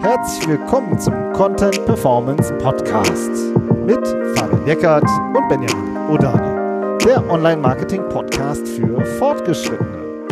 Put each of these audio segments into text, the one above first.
Herzlich willkommen zum Content Performance Podcast mit Fabian Eckert und Benjamin Odani, der Online-Marketing-Podcast für Fortgeschrittene.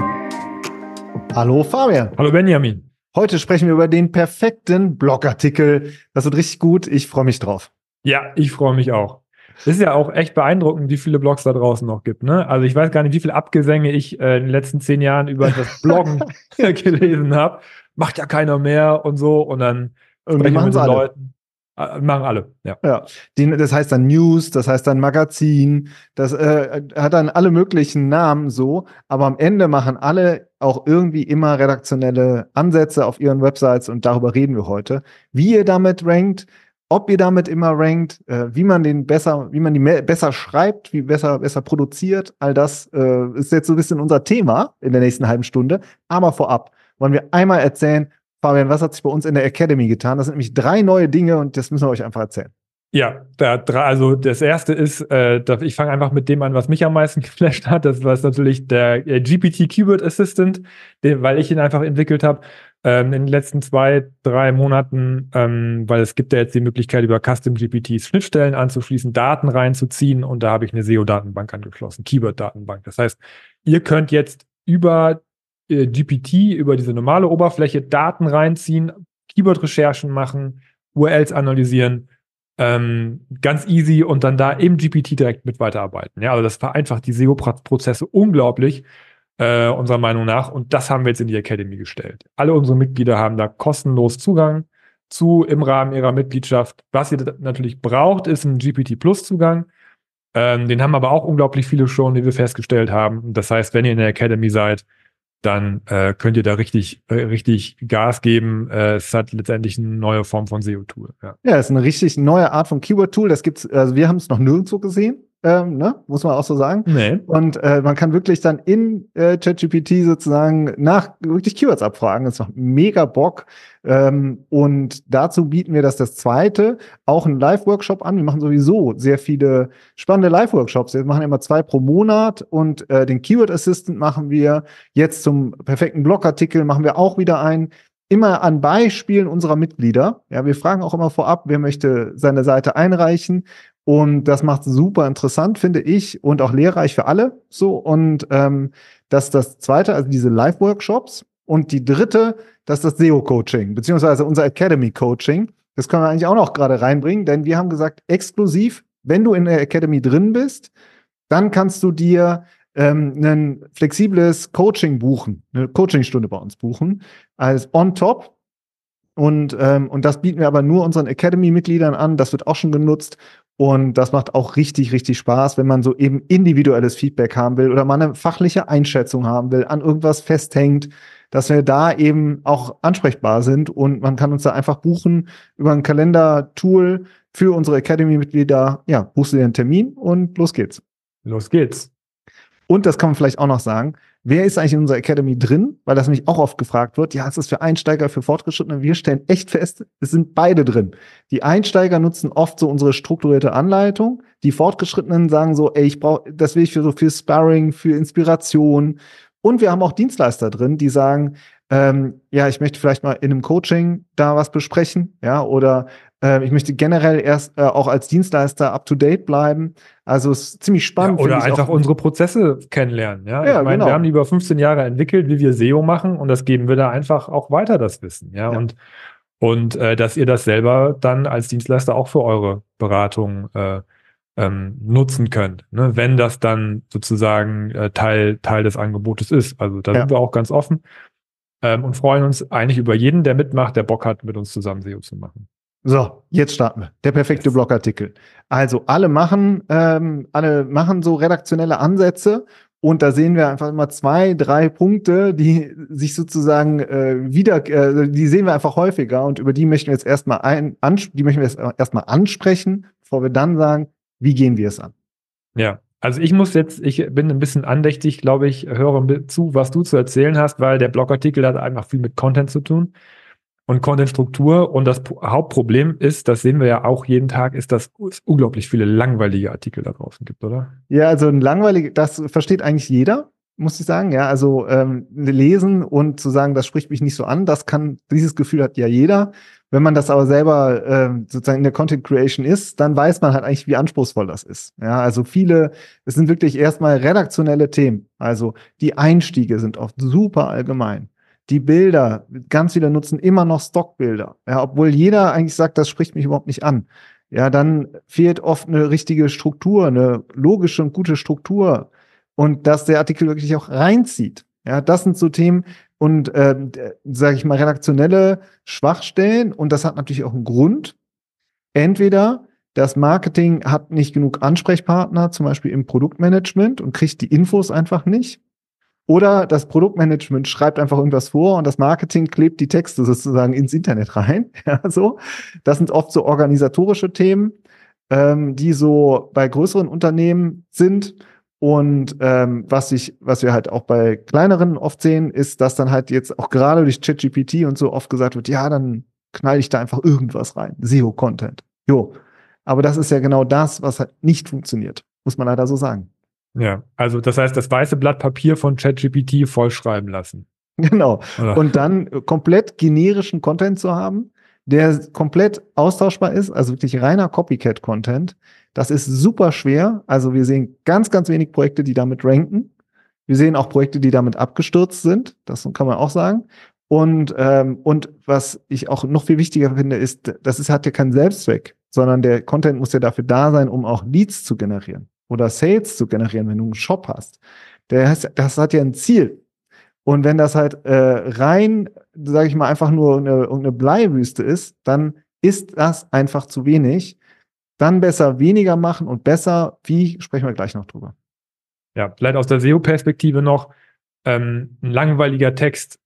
Hallo Fabian. Hallo Benjamin. Heute sprechen wir über den perfekten Blogartikel. Das wird richtig gut. Ich freue mich drauf. Ja, ich freue mich auch. Es ist ja auch echt beeindruckend, wie viele Blogs da draußen noch gibt. Ne? Also ich weiß gar nicht, wie viele Abgesänge ich äh, in den letzten zehn Jahren über das Bloggen gelesen habe macht ja keiner mehr und so. Und dann und die machen alle. Leuten. Äh, machen alle, ja. ja. Die, das heißt dann News, das heißt dann Magazin, das äh, hat dann alle möglichen Namen so, aber am Ende machen alle auch irgendwie immer redaktionelle Ansätze auf ihren Websites und darüber reden wir heute. Wie ihr damit rankt, ob ihr damit immer rankt, äh, wie man den besser, wie man die besser schreibt, wie besser, besser produziert, all das äh, ist jetzt so ein bisschen unser Thema in der nächsten halben Stunde. Aber vorab, wollen wir einmal erzählen, Fabian, was hat sich bei uns in der Academy getan? Das sind nämlich drei neue Dinge und das müssen wir euch einfach erzählen. Ja, da, also das erste ist, äh, ich fange einfach mit dem an, was mich am meisten geflasht hat. Das war natürlich der äh, GPT Keyword Assistant, den, weil ich ihn einfach entwickelt habe ähm, in den letzten zwei, drei Monaten, ähm, weil es gibt ja jetzt die Möglichkeit, über Custom GPTs Schnittstellen anzuschließen, Daten reinzuziehen und da habe ich eine SEO-Datenbank angeschlossen, Keyword-Datenbank. Das heißt, ihr könnt jetzt über äh, GPT über diese normale Oberfläche Daten reinziehen, Keyword-Recherchen machen, URLs analysieren, ähm, ganz easy und dann da im GPT direkt mit weiterarbeiten. Ja, also das vereinfacht die SEO-Prozesse unglaublich, äh, unserer Meinung nach. Und das haben wir jetzt in die Academy gestellt. Alle unsere Mitglieder haben da kostenlos Zugang zu im Rahmen ihrer Mitgliedschaft. Was ihr natürlich braucht, ist ein GPT Plus Zugang. Ähm, den haben aber auch unglaublich viele schon, die wir festgestellt haben. Das heißt, wenn ihr in der Academy seid, dann äh, könnt ihr da richtig, äh, richtig Gas geben. Äh, es hat letztendlich eine neue Form von SEO-Tool. Ja. ja, ist eine richtig neue Art von Keyword-Tool. Das gibt's, also wir haben es noch nirgendwo gesehen ähm, ne? muss man auch so sagen. Nee. Und äh, man kann wirklich dann in äh, ChatGPT sozusagen nach wirklich Keywords abfragen. Das macht mega Bock. Ähm, und dazu bieten wir das das zweite, auch einen Live-Workshop an. Wir machen sowieso sehr viele spannende Live-Workshops. Wir machen immer zwei pro Monat und äh, den Keyword Assistant machen wir. Jetzt zum perfekten Blogartikel machen wir auch wieder einen immer an Beispielen unserer Mitglieder. Ja, wir fragen auch immer vorab, wer möchte seine Seite einreichen. Und das macht super interessant, finde ich, und auch lehrreich für alle. So, und ähm, das ist das zweite, also diese Live-Workshops. Und die dritte, das ist das SEO-Coaching, beziehungsweise unser Academy-Coaching. Das können wir eigentlich auch noch gerade reinbringen, denn wir haben gesagt, exklusiv, wenn du in der Academy drin bist, dann kannst du dir ähm, ein flexibles Coaching buchen, eine Coachingstunde bei uns buchen, als on top. Und, ähm, und das bieten wir aber nur unseren Academy-Mitgliedern an. Das wird auch schon genutzt. Und das macht auch richtig, richtig Spaß, wenn man so eben individuelles Feedback haben will oder mal eine fachliche Einschätzung haben will, an irgendwas festhängt, dass wir da eben auch ansprechbar sind und man kann uns da einfach buchen über ein Kalender-Tool für unsere Academy-Mitglieder. Ja, buchst du dir einen Termin und los geht's. Los geht's. Und das kann man vielleicht auch noch sagen. Wer ist eigentlich in unserer Academy drin? Weil das nämlich auch oft gefragt wird. Ja, ist das für Einsteiger, für Fortgeschrittene? Wir stellen echt fest, es sind beide drin. Die Einsteiger nutzen oft so unsere strukturierte Anleitung. Die Fortgeschrittenen sagen so, ey, ich brauche, das will ich für so für Sparring, für Inspiration. Und wir haben auch Dienstleister drin, die sagen, ähm, ja, ich möchte vielleicht mal in einem Coaching da was besprechen, ja, oder äh, ich möchte generell erst äh, auch als Dienstleister up to date bleiben. Also es ist ziemlich spannend. Ja, oder einfach unsere Prozesse kennenlernen. Ja, ja ich meine, genau. wir haben die über 15 Jahre entwickelt, wie wir SEO machen, und das geben wir da einfach auch weiter, das Wissen. Ja, ja. und und äh, dass ihr das selber dann als Dienstleister auch für eure Beratung äh, ähm, nutzen könnt, ne? wenn das dann sozusagen äh, Teil Teil des Angebotes ist. Also da ja. sind wir auch ganz offen ähm, und freuen uns eigentlich über jeden, der mitmacht, der Bock hat, mit uns zusammen SEO zu machen. So, jetzt starten wir. Der perfekte yes. Blogartikel. Also alle machen, ähm, alle machen so redaktionelle Ansätze und da sehen wir einfach immer zwei, drei Punkte, die sich sozusagen äh, wieder, äh, die sehen wir einfach häufiger und über die möchten wir jetzt erstmal ein, die möchten wir jetzt erstmal ansprechen, bevor wir dann sagen, wie gehen wir es an? Ja, also ich muss jetzt, ich bin ein bisschen andächtig, glaube ich, höre zu, was du zu erzählen hast, weil der Blogartikel hat einfach viel mit Content zu tun und Content-Struktur. Und das Hauptproblem ist, das sehen wir ja auch jeden Tag, ist, dass es unglaublich viele langweilige Artikel da draußen gibt, oder? Ja, also ein langweilig, das versteht eigentlich jeder. Muss ich sagen. Ja, also ähm, lesen und zu sagen, das spricht mich nicht so an, das kann, dieses Gefühl hat ja jeder. Wenn man das aber selber ähm, sozusagen in der Content Creation ist, dann weiß man halt eigentlich, wie anspruchsvoll das ist. Ja, also viele, es sind wirklich erstmal redaktionelle Themen. Also die Einstiege sind oft super allgemein. Die Bilder, ganz viele nutzen immer noch Stockbilder. Ja, obwohl jeder eigentlich sagt, das spricht mich überhaupt nicht an. Ja, dann fehlt oft eine richtige Struktur, eine logische und gute Struktur und dass der Artikel wirklich auch reinzieht. Ja, das sind so Themen, und, äh, sage ich mal, redaktionelle Schwachstellen. Und das hat natürlich auch einen Grund. Entweder das Marketing hat nicht genug Ansprechpartner, zum Beispiel im Produktmanagement und kriegt die Infos einfach nicht. Oder das Produktmanagement schreibt einfach irgendwas vor und das Marketing klebt die Texte sozusagen ins Internet rein. Ja, so. Das sind oft so organisatorische Themen, ähm, die so bei größeren Unternehmen sind und ähm, was ich, was wir halt auch bei kleineren oft sehen, ist, dass dann halt jetzt auch gerade durch ChatGPT und so oft gesagt wird, ja, dann knall ich da einfach irgendwas rein. SEO-Content. Jo. Aber das ist ja genau das, was halt nicht funktioniert. Muss man leider so sagen. Ja, also das heißt, das weiße Blatt Papier von ChatGPT vollschreiben lassen. Genau. Oder? Und dann komplett generischen Content zu haben, der komplett austauschbar ist, also wirklich reiner Copycat-Content, das ist super schwer. Also wir sehen ganz, ganz wenig Projekte, die damit ranken. Wir sehen auch Projekte, die damit abgestürzt sind. Das kann man auch sagen. Und, ähm, und was ich auch noch viel wichtiger finde, ist, das ist, hat ja keinen Selbstzweck, sondern der Content muss ja dafür da sein, um auch Leads zu generieren oder Sales zu generieren, wenn du einen Shop hast. Der heißt, das hat ja ein Ziel. Und wenn das halt äh, rein, sage ich mal, einfach nur eine, eine Bleiwüste ist, dann ist das einfach zu wenig. Dann besser weniger machen und besser, wie, sprechen wir gleich noch drüber. Ja, vielleicht aus der SEO-Perspektive noch, ähm, ein langweiliger Text,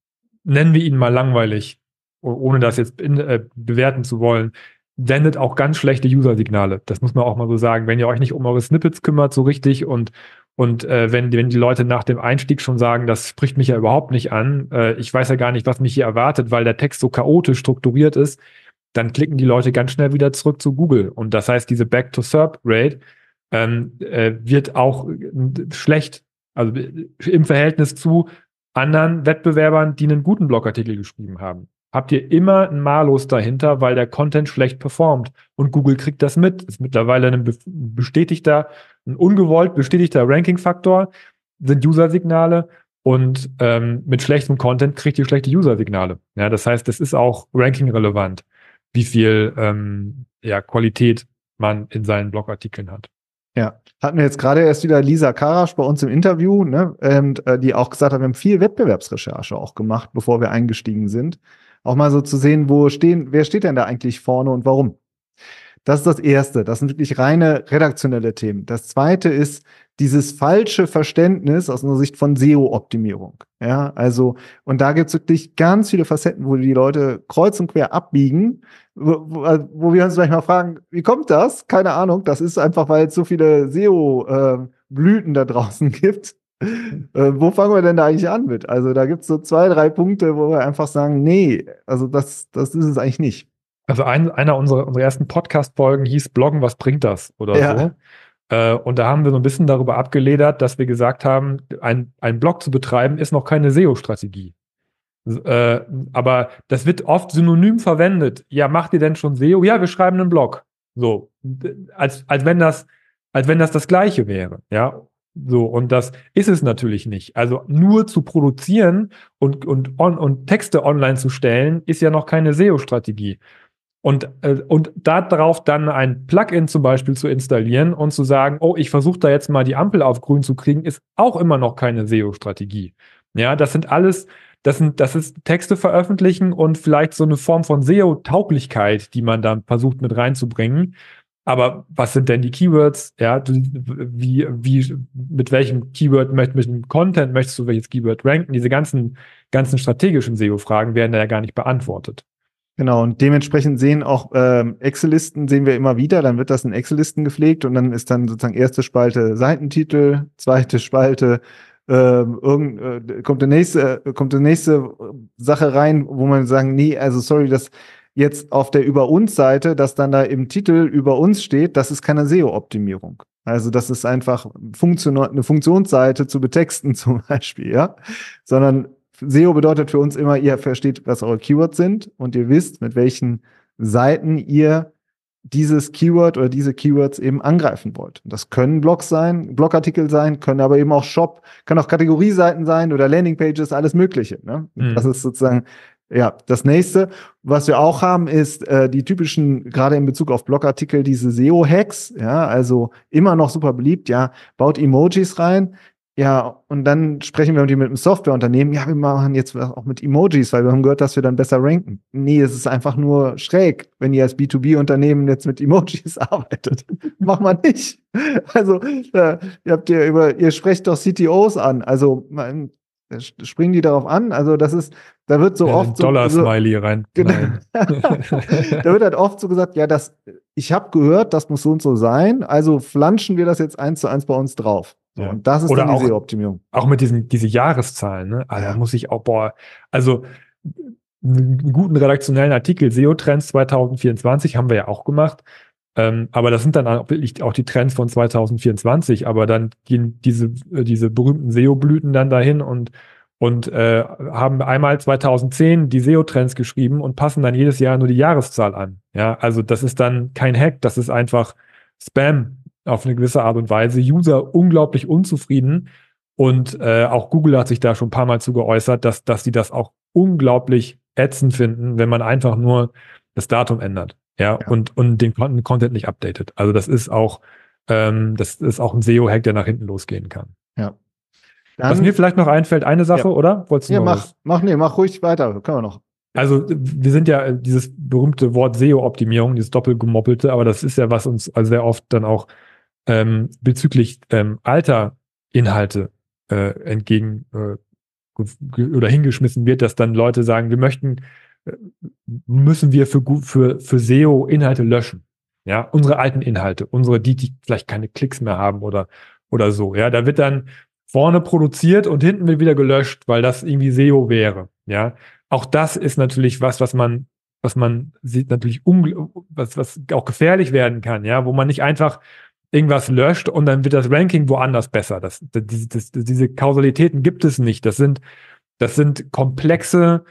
nennen wir ihn mal langweilig, ohne das jetzt in, äh, bewerten zu wollen, sendet auch ganz schlechte User-Signale. Das muss man auch mal so sagen. Wenn ihr euch nicht um eure Snippets kümmert so richtig und und äh, wenn, wenn die Leute nach dem Einstieg schon sagen, das spricht mich ja überhaupt nicht an, äh, ich weiß ja gar nicht, was mich hier erwartet, weil der Text so chaotisch strukturiert ist, dann klicken die Leute ganz schnell wieder zurück zu Google. Und das heißt, diese Back-to-SERP-Rate ähm, äh, wird auch äh, schlecht, also äh, im Verhältnis zu anderen Wettbewerbern, die einen guten Blogartikel geschrieben haben. Habt ihr immer ein Malus dahinter, weil der Content schlecht performt. Und Google kriegt das mit. Ist mittlerweile ein bestätigter, ein ungewollt bestätigter Ranking-Faktor, sind User-Signale. Und ähm, mit schlechtem Content kriegt ihr schlechte User-Signale. Ja, das heißt, es ist auch ranking-relevant wie viel ähm, ja, Qualität man in seinen Blogartikeln hat. Ja, hatten wir jetzt gerade erst wieder Lisa Karasch bei uns im Interview, ne, und, äh, die auch gesagt hat, wir haben viel Wettbewerbsrecherche auch gemacht, bevor wir eingestiegen sind. Auch mal so zu sehen, wo stehen, wer steht denn da eigentlich vorne und warum? Das ist das Erste. Das sind wirklich reine redaktionelle Themen. Das Zweite ist dieses falsche Verständnis aus einer Sicht von SEO-Optimierung. Ja, also, und da gibt es wirklich ganz viele Facetten, wo die Leute kreuz und quer abbiegen, wo, wo wir uns vielleicht mal fragen, wie kommt das? Keine Ahnung. Das ist einfach, weil es so viele SEO-Blüten äh, da draußen gibt. Äh, wo fangen wir denn da eigentlich an mit? Also da gibt es so zwei, drei Punkte, wo wir einfach sagen, nee, also das, das ist es eigentlich nicht. Also ein, einer unserer, unserer ersten Podcast-Folgen hieß Bloggen, was bringt das? Oder ja. so. Äh, und da haben wir so ein bisschen darüber abgeledert, dass wir gesagt haben, ein, ein Blog zu betreiben ist noch keine SEO-Strategie. Äh, aber das wird oft synonym verwendet. Ja, macht ihr denn schon SEO? Ja, wir schreiben einen Blog. So, als, als wenn das, als wenn das das Gleiche wäre. Ja, so, und das ist es natürlich nicht. Also nur zu produzieren und, und, on, und Texte online zu stellen, ist ja noch keine SEO-Strategie. Und, äh, und darauf dann ein Plugin zum Beispiel zu installieren und zu sagen, oh, ich versuche da jetzt mal die Ampel auf grün zu kriegen, ist auch immer noch keine SEO-Strategie. Ja, das sind alles, das sind, das ist Texte veröffentlichen und vielleicht so eine Form von SEO-Tauglichkeit, die man dann versucht mit reinzubringen. Aber was sind denn die Keywords? Ja, wie, wie, mit welchem Keyword mit welchem Content möchtest du welches Keyword ranken? Diese ganzen, ganzen strategischen SEO-Fragen werden da ja gar nicht beantwortet. Genau, und dementsprechend sehen auch ähm, Excel-Listen sehen wir immer wieder, dann wird das in Excel-Listen gepflegt und dann ist dann sozusagen erste Spalte Seitentitel, zweite Spalte ähm, irgend, äh, kommt der nächste, äh, kommt die nächste Sache rein, wo man sagen, nee, also sorry, das jetzt auf der Über uns Seite, dass dann da im Titel über uns steht, das ist keine SEO-Optimierung. Also das ist einfach Funktion eine Funktionsseite zu betexten zum Beispiel, ja. Sondern SEO bedeutet für uns immer, ihr versteht, was eure Keywords sind und ihr wisst, mit welchen Seiten ihr dieses Keyword oder diese Keywords eben angreifen wollt. Das können Blogs sein, Blogartikel sein, können aber eben auch Shop, können auch Kategorieseiten sein oder Landingpages, alles Mögliche. Ne? Mhm. Das ist sozusagen ja, das nächste, was wir auch haben, ist äh, die typischen, gerade in Bezug auf Blogartikel, diese SEO-Hacks, ja, also immer noch super beliebt, ja, baut Emojis rein, ja, und dann sprechen wir mit einem Softwareunternehmen, ja, wir machen jetzt auch mit Emojis, weil wir haben gehört, dass wir dann besser ranken. Nee, es ist einfach nur schräg, wenn ihr als B2B-Unternehmen jetzt mit Emojis arbeitet. Mach mal nicht. Also, äh, ihr habt ihr über, ihr sprecht doch CTOs an. Also, man, springen die darauf an. Also das ist, da wird so ja, oft so Dollar-Smiley rein. Genau. da wird halt oft so gesagt, ja, das, ich habe gehört, das muss so und so sein. Also flanschen wir das jetzt eins zu eins bei uns drauf. So, ja. Und das ist Oder dann diese Optimierung. Auch mit diesen diese Jahreszahlen. Ne? Ah, ja. Da muss ich auch boah, also einen guten redaktionellen Artikel SEO Trends 2024 haben wir ja auch gemacht. Ähm, aber das sind dann auch wirklich auch die Trends von 2024. Aber dann gehen diese, äh, diese berühmten SEO-Blüten dann dahin und, und äh, haben einmal 2010 die SEO-Trends geschrieben und passen dann jedes Jahr nur die Jahreszahl an. Ja, also das ist dann kein Hack, das ist einfach Spam auf eine gewisse Art und Weise. User unglaublich unzufrieden. Und äh, auch Google hat sich da schon ein paar Mal zu geäußert, dass, dass sie das auch unglaublich ätzend finden, wenn man einfach nur das Datum ändert. Ja, ja. und, und den Content nicht updatet. Also das ist auch, ähm, das ist auch ein SEO-Hack, der nach hinten losgehen kann. Ja. Dann, Was mir vielleicht noch einfällt, eine Sache, ja. oder? Wolltest du ja, mach, was? mach, nee, mach ruhig weiter. Können wir noch. Also wir sind ja dieses berühmte Wort SEO-Optimierung, dieses doppelgemoppelte, aber das ist ja, was uns also sehr oft dann auch ähm, bezüglich ähm, alter Inhalte äh, entgegen äh, oder hingeschmissen wird, dass dann Leute sagen, wir möchten müssen wir für, für, für SEO Inhalte löschen. Ja, unsere alten Inhalte, unsere, die, die vielleicht keine Klicks mehr haben oder, oder so. Ja, da wird dann vorne produziert und hinten wird wieder gelöscht, weil das irgendwie SEO wäre. Ja, auch das ist natürlich was, was man, was man sieht natürlich was, was auch gefährlich werden kann. Ja, wo man nicht einfach irgendwas löscht und dann wird das Ranking woanders besser. Das, das, das, diese Kausalitäten gibt es nicht. Das sind, das sind komplexe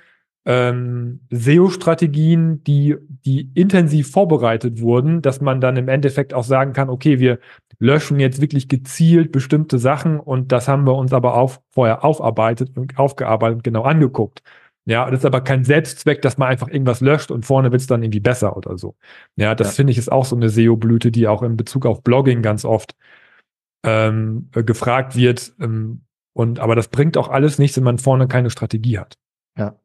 ähm, SEO-Strategien, die, die intensiv vorbereitet wurden, dass man dann im Endeffekt auch sagen kann, okay, wir löschen jetzt wirklich gezielt bestimmte Sachen und das haben wir uns aber auch vorher aufarbeitet und aufgearbeitet und genau angeguckt. Ja, das ist aber kein Selbstzweck, dass man einfach irgendwas löscht und vorne wird es dann irgendwie besser oder so. Ja, das ja. finde ich ist auch so eine SEO-Blüte, die auch in Bezug auf Blogging ganz oft ähm, äh, gefragt wird. Ähm, und aber das bringt auch alles nichts, wenn man vorne keine Strategie hat. Ja.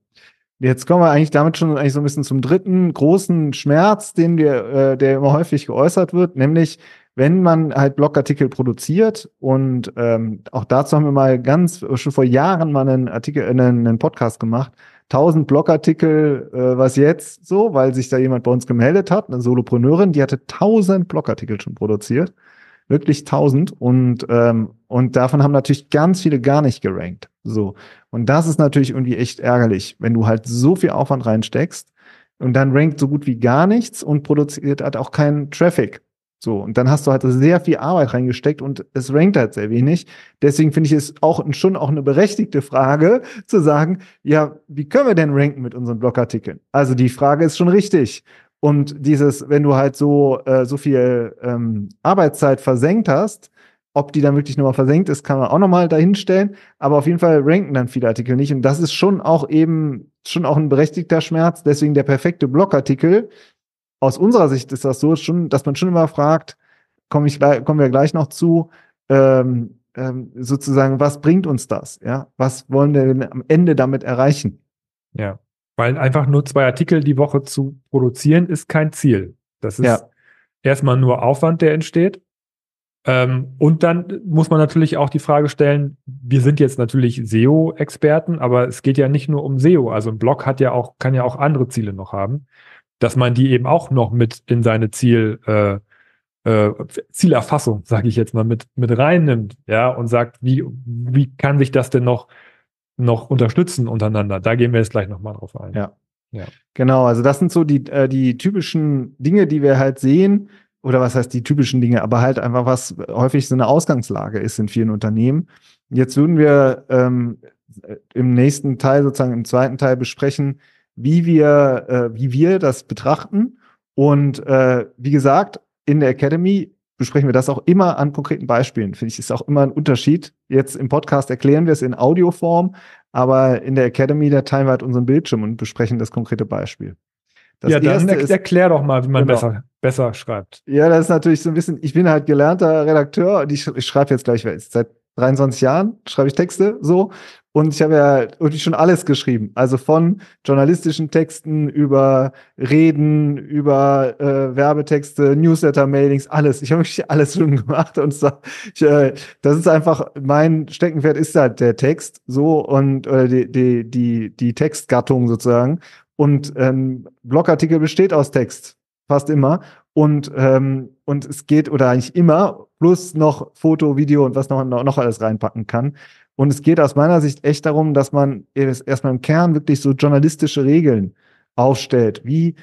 Jetzt kommen wir eigentlich damit schon eigentlich so ein bisschen zum dritten großen Schmerz, den wir, äh, der immer häufig geäußert wird, nämlich wenn man halt Blogartikel produziert und ähm, auch dazu haben wir mal ganz schon vor Jahren mal einen Artikel, äh, einen, Podcast gemacht. 1000 Blogartikel, äh, was jetzt so, weil sich da jemand bei uns gemeldet hat, eine Solopreneurin, die hatte 1000 Blogartikel schon produziert wirklich 1000 und ähm, und davon haben natürlich ganz viele gar nicht gerankt. So und das ist natürlich irgendwie echt ärgerlich, wenn du halt so viel Aufwand reinsteckst und dann rankt so gut wie gar nichts und produziert halt auch keinen Traffic. So, und dann hast du halt sehr viel Arbeit reingesteckt und es rankt halt sehr wenig. Deswegen finde ich es auch schon auch eine berechtigte Frage zu sagen, ja, wie können wir denn ranken mit unseren Blogartikeln? Also die Frage ist schon richtig. Und dieses, wenn du halt so, äh, so viel ähm, Arbeitszeit versenkt hast, ob die dann wirklich nochmal versenkt ist, kann man auch nochmal dahinstellen. Aber auf jeden Fall ranken dann viele Artikel nicht. Und das ist schon auch eben, schon auch ein berechtigter Schmerz. Deswegen der perfekte Blogartikel. Aus unserer Sicht ist das so schon, dass man schon immer fragt, komme ich, kommen wir gleich noch zu, ähm, ähm, sozusagen, was bringt uns das? Ja, was wollen wir denn am Ende damit erreichen? Ja. Weil einfach nur zwei Artikel die Woche zu produzieren, ist kein Ziel. Das ist ja. erstmal nur Aufwand, der entsteht. Ähm, und dann muss man natürlich auch die Frage stellen, wir sind jetzt natürlich SEO-Experten, aber es geht ja nicht nur um SEO. Also ein Blog hat ja auch, kann ja auch andere Ziele noch haben, dass man die eben auch noch mit in seine Ziel, äh, äh, Zielerfassung, sage ich jetzt mal, mit, mit reinnimmt, ja, und sagt, wie, wie kann sich das denn noch noch unterstützen untereinander. Da gehen wir jetzt gleich nochmal drauf ein. Ja. Ja. Genau, also das sind so die, äh, die typischen Dinge, die wir halt sehen. Oder was heißt die typischen Dinge, aber halt einfach, was häufig so eine Ausgangslage ist in vielen Unternehmen. Jetzt würden wir ähm, im nächsten Teil, sozusagen im zweiten Teil besprechen, wie wir, äh, wie wir das betrachten. Und äh, wie gesagt, in der Academy besprechen wir das auch immer an konkreten Beispielen. Finde ich, ist auch immer ein Unterschied. Jetzt im Podcast erklären wir es in Audioform, aber in der Academy, da teilen wir halt unseren Bildschirm und besprechen das konkrete Beispiel. Das ja, dann er, ist, erklär doch mal, wie man genau. besser, besser schreibt. Ja, das ist natürlich so ein bisschen, ich bin halt gelernter Redakteur und ich, ich schreibe jetzt gleich, seit 23 Jahren schreibe ich Texte so und ich habe ja irgendwie schon alles geschrieben. Also von journalistischen Texten über Reden, über äh, Werbetexte, Newsletter-Mailings, alles. Ich habe wirklich alles schon gemacht. Und so, ich, äh, das ist einfach, mein Steckenpferd ist halt der Text so und oder die, die, die, die Textgattung sozusagen. Und ähm, Blogartikel besteht aus Text, fast immer. Und, ähm, und es geht, oder eigentlich immer, plus noch Foto, Video und was noch, noch alles reinpacken kann. Und es geht aus meiner Sicht echt darum, dass man erstmal im Kern wirklich so journalistische Regeln aufstellt. Wie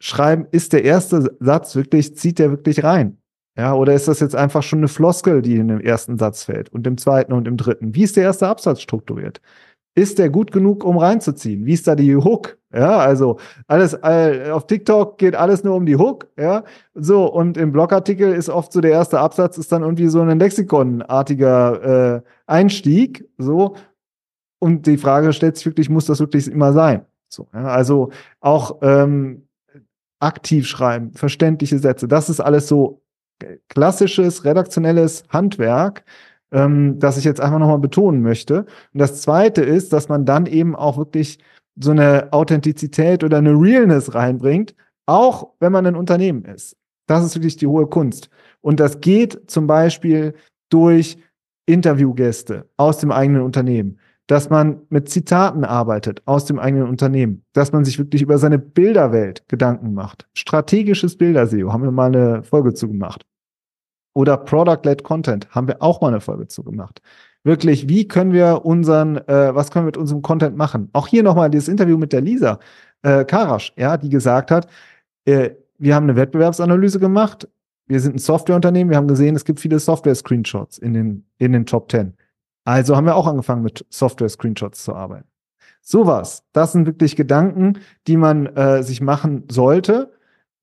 schreiben, ist der erste Satz wirklich, zieht der wirklich rein? Ja, oder ist das jetzt einfach schon eine Floskel, die in dem ersten Satz fällt und im zweiten und im dritten? Wie ist der erste Absatz strukturiert? ist der gut genug, um reinzuziehen? Wie ist da die Hook? Ja, also alles all, auf TikTok geht alles nur um die Hook, ja. So, und im Blogartikel ist oft so der erste Absatz ist dann irgendwie so ein Lexikonartiger äh, Einstieg, so. Und die Frage stellt sich wirklich, muss das wirklich immer sein? So, ja, also auch ähm, aktiv schreiben, verständliche Sätze, das ist alles so klassisches redaktionelles Handwerk, ähm, das ich jetzt einfach nochmal betonen möchte. Und das zweite ist, dass man dann eben auch wirklich so eine Authentizität oder eine Realness reinbringt, auch wenn man ein Unternehmen ist. Das ist wirklich die hohe Kunst. Und das geht zum Beispiel durch Interviewgäste aus dem eigenen Unternehmen, dass man mit Zitaten arbeitet aus dem eigenen Unternehmen, dass man sich wirklich über seine Bilderwelt Gedanken macht. Strategisches Bilderseo haben wir mal eine Folge zu gemacht. Oder Product-led Content haben wir auch mal eine Folge zu gemacht. Wirklich, wie können wir unseren, äh, was können wir mit unserem Content machen? Auch hier nochmal dieses Interview mit der Lisa äh, Karasch, ja, die gesagt hat, äh, wir haben eine Wettbewerbsanalyse gemacht, wir sind ein Softwareunternehmen, wir haben gesehen, es gibt viele Software-Screenshots in den, in den Top 10. Also haben wir auch angefangen mit Software-Screenshots zu arbeiten. Sowas, das sind wirklich Gedanken, die man äh, sich machen sollte,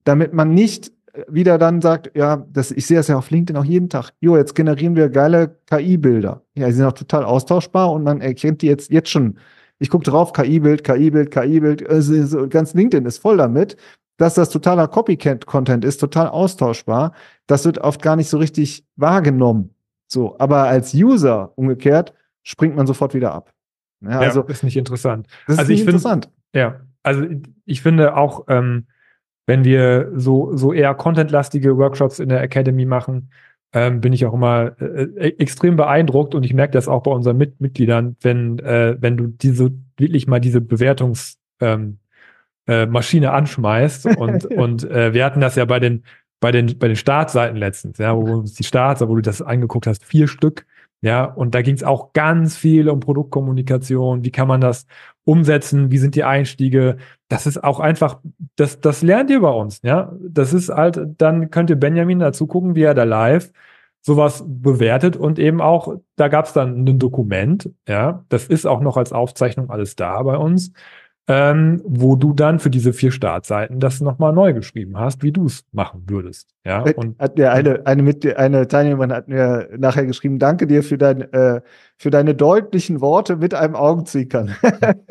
damit man nicht wieder dann sagt, ja, das, ich sehe das ja auf LinkedIn auch jeden Tag, jo, jetzt generieren wir geile KI-Bilder. Ja, die sind auch total austauschbar und man erkennt die jetzt, jetzt schon. Ich gucke drauf, KI-Bild, KI-Bild, KI-Bild, also ganz LinkedIn ist voll damit, dass das totaler Copycat-Content ist, total austauschbar. Das wird oft gar nicht so richtig wahrgenommen. So, aber als User umgekehrt springt man sofort wieder ab. Ja, also ja, ist nicht interessant. Das ist also nicht interessant. Find, ja, also ich finde auch, ähm, wenn wir so, so eher contentlastige Workshops in der Academy machen, ähm, bin ich auch immer äh, äh, extrem beeindruckt und ich merke das auch bei unseren Mit Mitgliedern, wenn, äh, wenn du diese wirklich mal diese Bewertungsmaschine ähm, äh, anschmeißt und, und äh, wir hatten das ja bei den bei den bei den Startseiten letztens, ja, wo uns die Starts, wo du das angeguckt hast, vier Stück, ja, und da ging es auch ganz viel um Produktkommunikation, wie kann man das umsetzen, wie sind die Einstiege, das ist auch einfach, das, das lernt ihr bei uns, ja. Das ist halt, dann könnt ihr Benjamin dazu gucken, wie er da live sowas bewertet und eben auch, da gab es dann ein Dokument, ja, das ist auch noch als Aufzeichnung alles da bei uns ähm, wo du dann für diese vier Startseiten das nochmal neu geschrieben hast, wie du es machen würdest. Ja, äh, und hat mir eine, eine, mit, eine Teilnehmerin hat mir nachher geschrieben, danke dir für, dein, äh, für deine deutlichen Worte mit einem Augenzwinkern.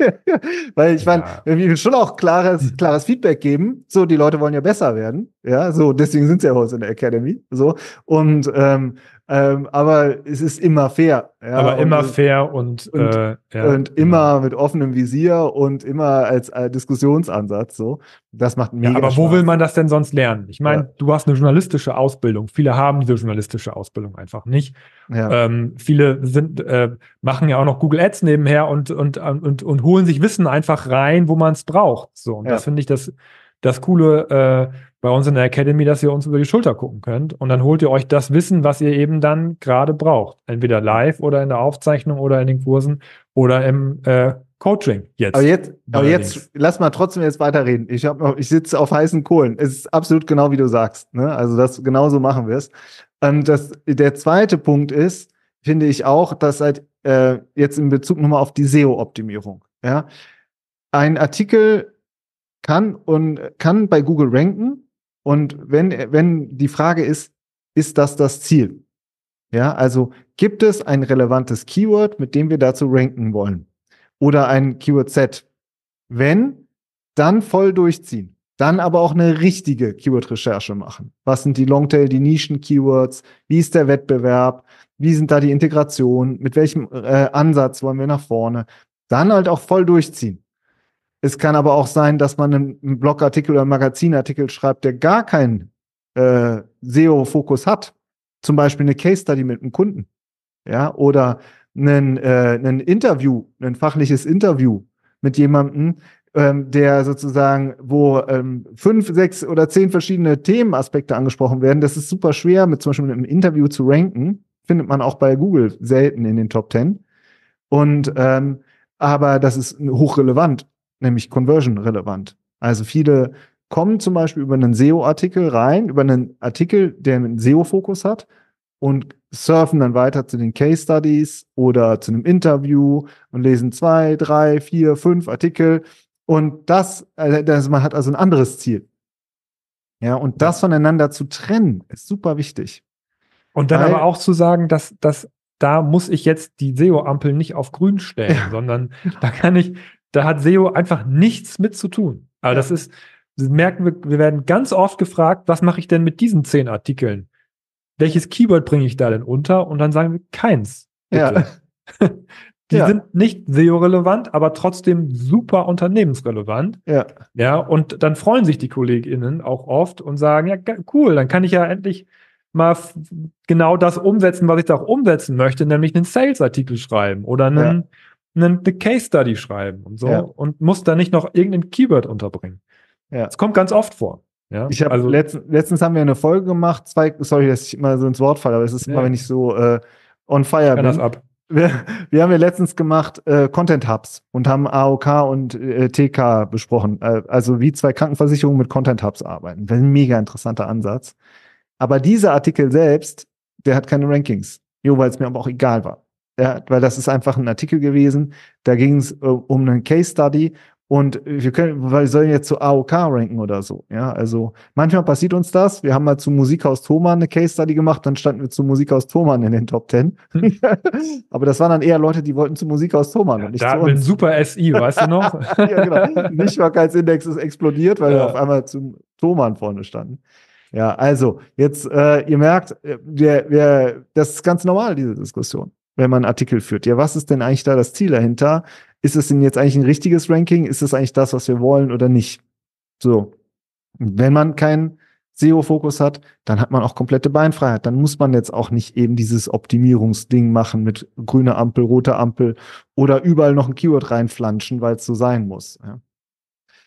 Weil ich meine, ja. wir schon auch klares, klares Feedback geben, so die Leute wollen ja besser werden. Ja, so deswegen sind sie ja bei uns in der Academy. So und ähm, ähm, aber es ist immer fair. Ja, aber und, immer fair und, und, äh, ja, und genau. immer genau. mit offenem Visier und immer als äh, Diskussionsansatz. So, das macht mega ja, Aber Spaß. wo will man das denn sonst lernen? Ich meine, ja. du hast eine journalistische Ausbildung. Viele haben diese journalistische Ausbildung einfach nicht. Ja. Ähm, viele sind äh, machen ja auch noch Google Ads nebenher und und und und holen sich Wissen einfach rein, wo man es braucht. So und das finde ich das das coole äh, bei uns in der Academy, dass ihr uns über die Schulter gucken könnt. Und dann holt ihr euch das Wissen, was ihr eben dann gerade braucht. Entweder live oder in der Aufzeichnung oder in den Kursen oder im, äh, Coaching jetzt. Aber jetzt, aber jetzt lass mal trotzdem jetzt weiterreden. Ich habe noch, ich sitze auf heißen Kohlen. Es ist absolut genau wie du sagst. Ne? Also das genauso machen wir es. Und das, der zweite Punkt ist, finde ich auch, dass halt äh, jetzt in Bezug nochmal auf die SEO-Optimierung. Ja, ein Artikel kann und kann bei Google ranken. Und wenn, wenn die Frage ist, ist das das Ziel? Ja, also gibt es ein relevantes Keyword, mit dem wir dazu ranken wollen? Oder ein Keyword-Set? Wenn, dann voll durchziehen. Dann aber auch eine richtige Keyword-Recherche machen. Was sind die Longtail, die Nischen-Keywords? Wie ist der Wettbewerb? Wie sind da die Integrationen? Mit welchem äh, Ansatz wollen wir nach vorne? Dann halt auch voll durchziehen. Es kann aber auch sein, dass man einen Blogartikel oder einen Magazinartikel schreibt, der gar keinen äh, SEO-Fokus hat. Zum Beispiel eine Case Study mit einem Kunden. Ja, oder einen, äh, ein Interview, ein fachliches Interview mit jemandem, ähm, der sozusagen, wo ähm, fünf, sechs oder zehn verschiedene Themenaspekte angesprochen werden. Das ist super schwer, mit zum Beispiel einem Interview zu ranken. Findet man auch bei Google selten in den Top Ten. Und ähm, aber das ist hochrelevant nämlich conversion relevant. Also viele kommen zum Beispiel über einen SEO-Artikel rein, über einen Artikel, der einen SEO-Fokus hat und surfen dann weiter zu den Case Studies oder zu einem Interview und lesen zwei, drei, vier, fünf Artikel. Und das, also man hat also ein anderes Ziel. Ja, und das voneinander zu trennen, ist super wichtig. Und dann Weil, aber auch zu sagen, dass, dass da muss ich jetzt die SEO-Ampel nicht auf grün stellen, ja. sondern da kann ich, da hat SEO einfach nichts mit zu tun. Ja. das ist, das merken wir, wir werden ganz oft gefragt, was mache ich denn mit diesen zehn Artikeln? Welches Keyword bringe ich da denn unter? Und dann sagen wir keins. Bitte. Ja. Die ja. sind nicht SEO-relevant, aber trotzdem super unternehmensrelevant. Ja. Ja, und dann freuen sich die KollegInnen auch oft und sagen, ja, cool, dann kann ich ja endlich mal genau das umsetzen, was ich da auch umsetzen möchte, nämlich einen Sales-Artikel schreiben oder einen, eine Case Study schreiben und so ja. und muss da nicht noch irgendein Keyword unterbringen. Ja. Das kommt ganz oft vor. Ja, ich habe also, letztens, letztens haben wir eine Folge gemacht, zwei, sorry, dass ich immer so ins Wort falle, aber es ist ja. immer, wenn ich so äh, on fire bin. Das ab. Wir, wir haben ja letztens gemacht äh, Content Hubs und haben AOK und äh, TK besprochen. Äh, also wie zwei Krankenversicherungen mit Content Hubs arbeiten. Das ist ein mega interessanter Ansatz. Aber dieser Artikel selbst, der hat keine Rankings. Jo, weil es mir aber auch egal war. Ja, weil das ist einfach ein Artikel gewesen. Da ging es äh, um einen Case Study und wir können, wir sollen jetzt zu AOK ranken oder so. Ja, also manchmal passiert uns das. Wir haben mal zu Musikhaus Thomann eine Case Study gemacht, dann standen wir zu Musikhaus Thomann in den Top Ten. Hm. Aber das waren dann eher Leute, die wollten zu Musikhaus Thomann. Ja, und nicht da zu uns. super SI, weißt du noch? ja, genau. Nichtbarkeitsindex ist explodiert, weil ja. wir auf einmal zu Thomann vorne standen. Ja, also jetzt, äh, ihr merkt, äh, wir, wir, das ist ganz normal, diese Diskussion wenn man einen Artikel führt. Ja, was ist denn eigentlich da das Ziel dahinter? Ist es denn jetzt eigentlich ein richtiges Ranking? Ist es eigentlich das, was wir wollen oder nicht? So. Wenn man keinen SEO-Fokus hat, dann hat man auch komplette Beinfreiheit. Dann muss man jetzt auch nicht eben dieses Optimierungsding machen mit grüner Ampel, roter Ampel oder überall noch ein Keyword reinflanschen, weil es so sein muss. Ja.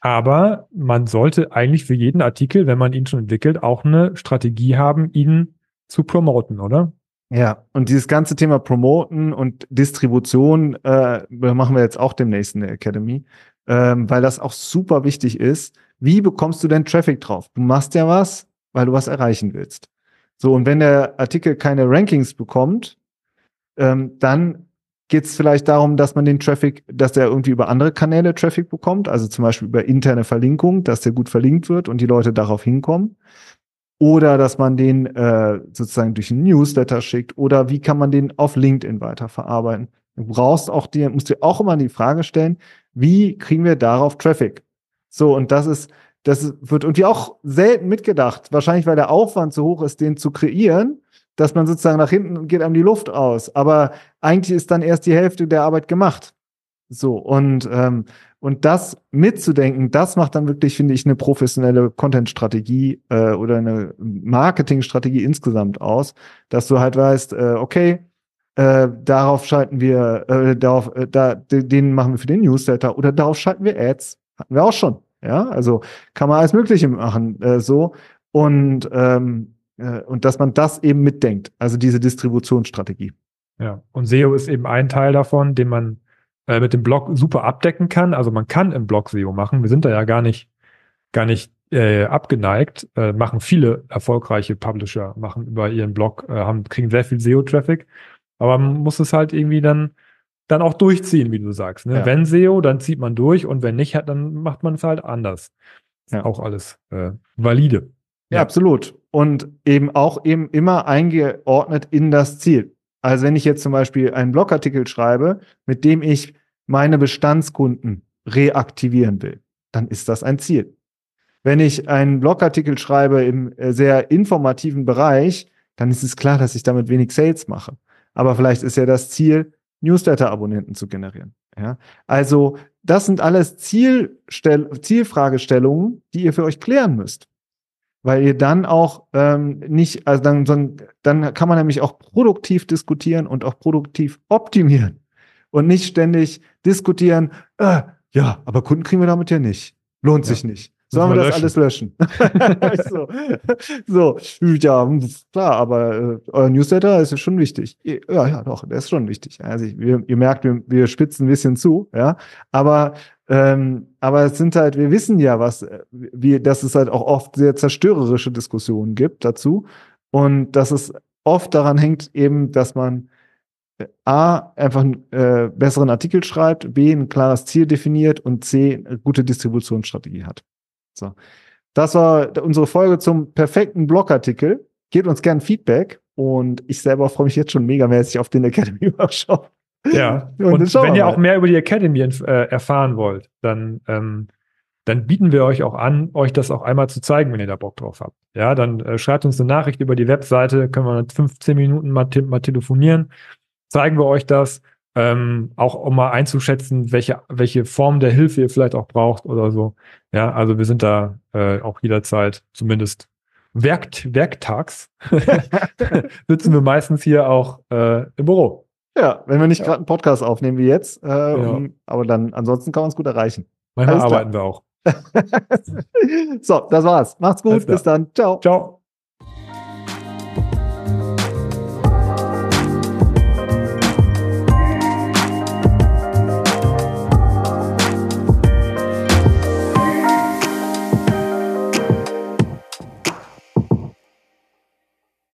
Aber man sollte eigentlich für jeden Artikel, wenn man ihn schon entwickelt, auch eine Strategie haben, ihn zu promoten, oder? Ja, und dieses ganze Thema Promoten und Distribution äh, machen wir jetzt auch demnächst in der Academy, ähm, weil das auch super wichtig ist. Wie bekommst du denn Traffic drauf? Du machst ja was, weil du was erreichen willst. So, und wenn der Artikel keine Rankings bekommt, ähm, dann geht es vielleicht darum, dass man den Traffic, dass der irgendwie über andere Kanäle Traffic bekommt, also zum Beispiel über interne Verlinkung, dass der gut verlinkt wird und die Leute darauf hinkommen oder dass man den äh, sozusagen durch einen Newsletter schickt oder wie kann man den auf LinkedIn weiterverarbeiten. Du brauchst auch dir, musst dir auch immer die Frage stellen, wie kriegen wir darauf Traffic? So, und das ist, das wird irgendwie auch selten mitgedacht. Wahrscheinlich, weil der Aufwand so hoch ist, den zu kreieren, dass man sozusagen nach hinten geht einem die Luft aus. Aber eigentlich ist dann erst die Hälfte der Arbeit gemacht. So, und ähm, und das mitzudenken, das macht dann wirklich, finde ich, eine professionelle Content-Strategie äh, oder eine Marketing-Strategie insgesamt aus, dass du halt weißt, äh, okay, äh, darauf schalten wir, äh, darauf, äh, da, den machen wir für den Newsletter oder darauf schalten wir Ads. Hatten wir auch schon. Ja, also kann man alles Mögliche machen, äh, so. Und, ähm, äh, und dass man das eben mitdenkt, also diese Distributionsstrategie. Ja, und SEO ist eben ein Teil davon, den man äh, mit dem Blog super abdecken kann. Also man kann im Blog SEO machen. Wir sind da ja gar nicht, gar nicht äh, abgeneigt. Äh, machen viele erfolgreiche Publisher, machen über ihren Blog, äh, haben, kriegen sehr viel SEO-Traffic. Aber man muss es halt irgendwie dann, dann auch durchziehen, wie du sagst. Ne? Ja. Wenn SEO, dann zieht man durch und wenn nicht, dann macht man es halt anders. Ja. Auch alles äh, valide. Ja, Ja. absolut. Und eben auch eben immer eingeordnet in das Ziel. Also wenn ich jetzt zum Beispiel einen Blogartikel schreibe, mit dem ich meine Bestandskunden reaktivieren will, dann ist das ein Ziel. Wenn ich einen Blogartikel schreibe im äh, sehr informativen Bereich, dann ist es klar, dass ich damit wenig Sales mache. Aber vielleicht ist ja das Ziel, Newsletter-Abonnenten zu generieren. Ja? Also das sind alles Zielstell Zielfragestellungen, die ihr für euch klären müsst weil ihr dann auch ähm, nicht, also dann, dann, dann kann man nämlich auch produktiv diskutieren und auch produktiv optimieren und nicht ständig diskutieren, äh, ja, aber Kunden kriegen wir damit ja nicht. Lohnt Ja. sich nicht. Sollen wir das alles löschen? so. so, ja, hm, klar, aber äh, euer Newsletter ist ja schon wichtig. Ja, ja, doch, der ist schon wichtig. Also ich, wir, ihr merkt, wir, wir spitzen ein bisschen zu, ja, aber ähm, aber es sind halt, wir wissen ja, was, äh, wie, dass es halt auch oft sehr zerstörerische Diskussionen gibt dazu und dass es oft daran hängt eben, dass man A, einfach einen äh, besseren Artikel schreibt, B, ein klares Ziel definiert und C, eine gute Distributionsstrategie hat. So. Das war unsere Folge zum perfekten Blogartikel. Gebt uns gern Feedback und ich selber freue mich jetzt schon megamäßig auf den Academy Workshop. Ja, Und und wenn ihr auch mehr über die Academy äh, erfahren wollt, dann, ähm, dann bieten wir euch auch an, euch das auch einmal zu zeigen, wenn ihr da Bock drauf habt. Ja, dann äh, schreibt uns eine Nachricht über die Webseite, können wir in 15 Minuten mal, te mal telefonieren, zeigen wir euch das, ähm, auch um mal einzuschätzen, welche, welche Form der Hilfe ihr vielleicht auch braucht oder so. Ja, also wir sind da äh, auch jederzeit, zumindest werkt, werktags, sitzen wir meistens hier auch äh, im Büro. Ja, wenn wir nicht gerade einen Podcast aufnehmen wie jetzt, äh, Ja. um, aber dann ansonsten kann man es gut erreichen. Manchmal Alles klar. arbeiten wir auch. so, das war's. Macht's gut, bis dann. Ciao. Ciao.